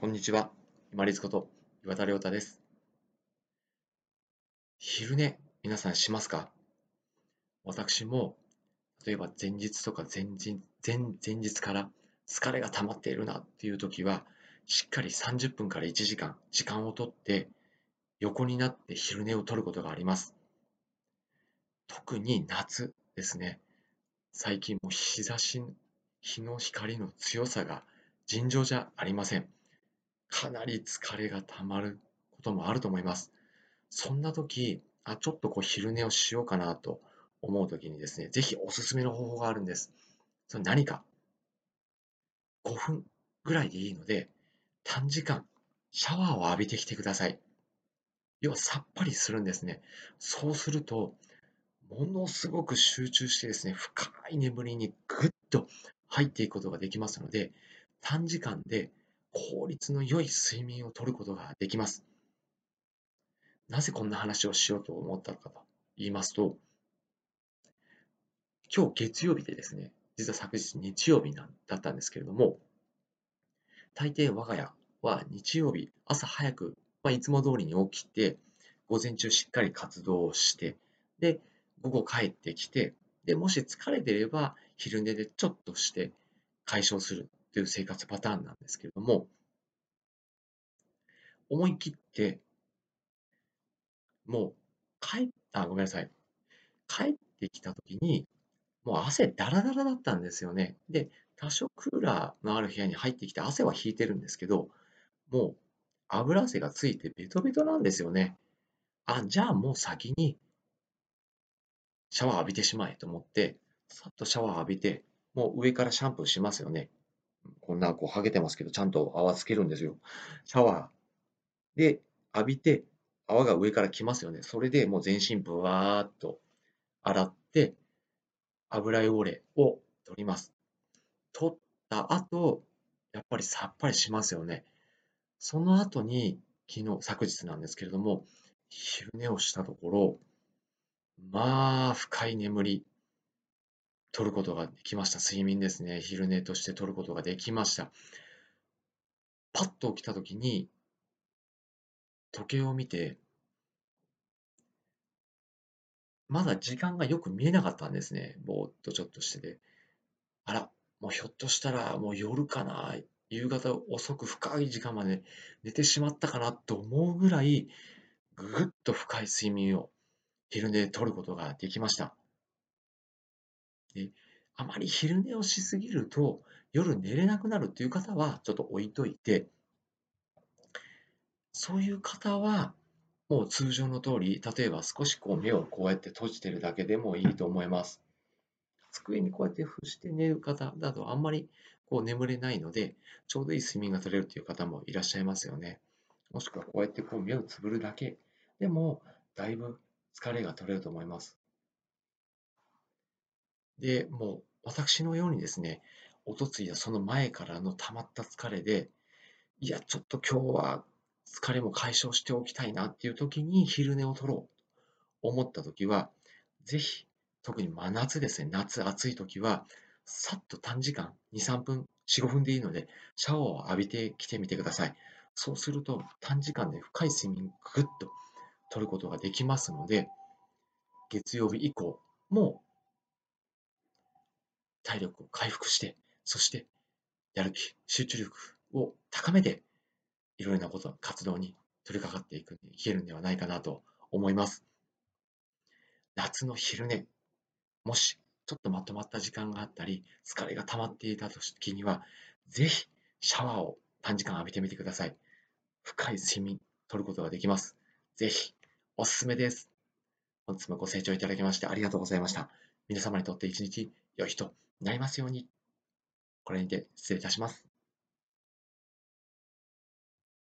こんにちは。今立こと岩田亮太です。昼寝、皆さんしますか？私も、例えば前日とか前日前前日から疲れが溜まっているなっていう時は、しっかり30分から1時間、時間をとって、横になって昼寝をとることがあります。特に夏ですね。最近も日差し、日の光の強さが尋常じゃありません。かなり疲れがたまることもあると思います。そんな時、あ、ちょっとこう昼寝をしようかなと思う時にですね、ぜひおすすめの方法があるんです。それ何か ?5 分ぐらいでいいので、短時間シャワーを浴びてきてください。要はさっぱりするんですね。そうすると、ものすごく集中してですね、深い眠りにぐっと入っていくことができますので、短時間で効率の良い睡眠をとることができます。なぜこんな話をしようと思ったのかと言いますと、今日月曜日でですね、実は昨日日曜日だったんですけれども、大抵我が家は日曜日朝早く、まあ、いつも通りに起きて、午前中しっかり活動をして、で、午後帰ってきて、で、もし疲れてれば昼寝でちょっとして解消するという生活パターンなんですけれども、思い切って、もう帰った、ごめんなさい。帰ってきたときに、もう汗だらだらだったんですよね。で、多少クーラーのある部屋に入ってきて汗は引いてるんですけど、もう油汗がついてベトベトなんですよね。あ、じゃあもう先にシャワー浴びてしまえと思って、さっとシャワー浴びて、もう上からシャンプーしますよね。こんなこうハゲてますけど、ちゃんと泡つけるんですよ。シャワーで浴びて、泡が上から来ますよね。それでもう全身ブワーっと洗って、油汚れを取ります。取った後、やっぱりさっぱりしますよね。その後に、昨日、昨日なんですけれども、昼寝をしたところ、まあ、深い眠り、取ることができました。睡眠ですね。昼寝として取ることができました。パッと起きたときに、時計を見て、まだ時間がよく見えなかったんですね。ぼーっとちょっとしてて。あら、もうひょっとしたらもう夜かな、夕方遅く深い時間まで寝てしまったかなと思うぐらい、ぐっと深い睡眠を昼寝で取ることができました。で、あまり昼寝をしすぎると、夜寝れなくなるっていう方はちょっと置いといて、そういう方は、もう通常の通り、例えば少しこう目をこうやって閉じてるだけでもいいと思います。机にこうやって伏して寝る方だとあんまりこう眠れないので、ちょうどいい睡眠が取れるという方もいらっしゃいますよね。もしくはこうやってこう目をつぶるだけでも、だいぶ疲れが取れると思います。で、もう私のようにですね、おとついやその前からの溜まった疲れで、いや、ちょっと今日は疲れも解消しておきたいなっていう時に昼寝を取ろうと思った時は、ぜひ、特に真夏ですね、夏暑い時は、さっと短時間、2、3分、4、5分でいいので、シャワーを浴びてきてみてください。そうすると、短時間で深い睡眠ぐっと取ることができますので、月曜日以降も体力を回復して、そしてやる気、集中力を高めて、いろいろなこと、活動に取り掛かっていく、いけるんではないかなと思います。夏の昼寝、もしちょっとまとまった時間があったり、疲れが溜まっていた時には、ぜひシャワーを短時間浴びてみてください。深い睡眠、取ることができます。ぜひ、おすすめです。本日もご清聴いただきましてありがとうございました。皆様にとって一日良い日となりますように。これにて失礼いたします。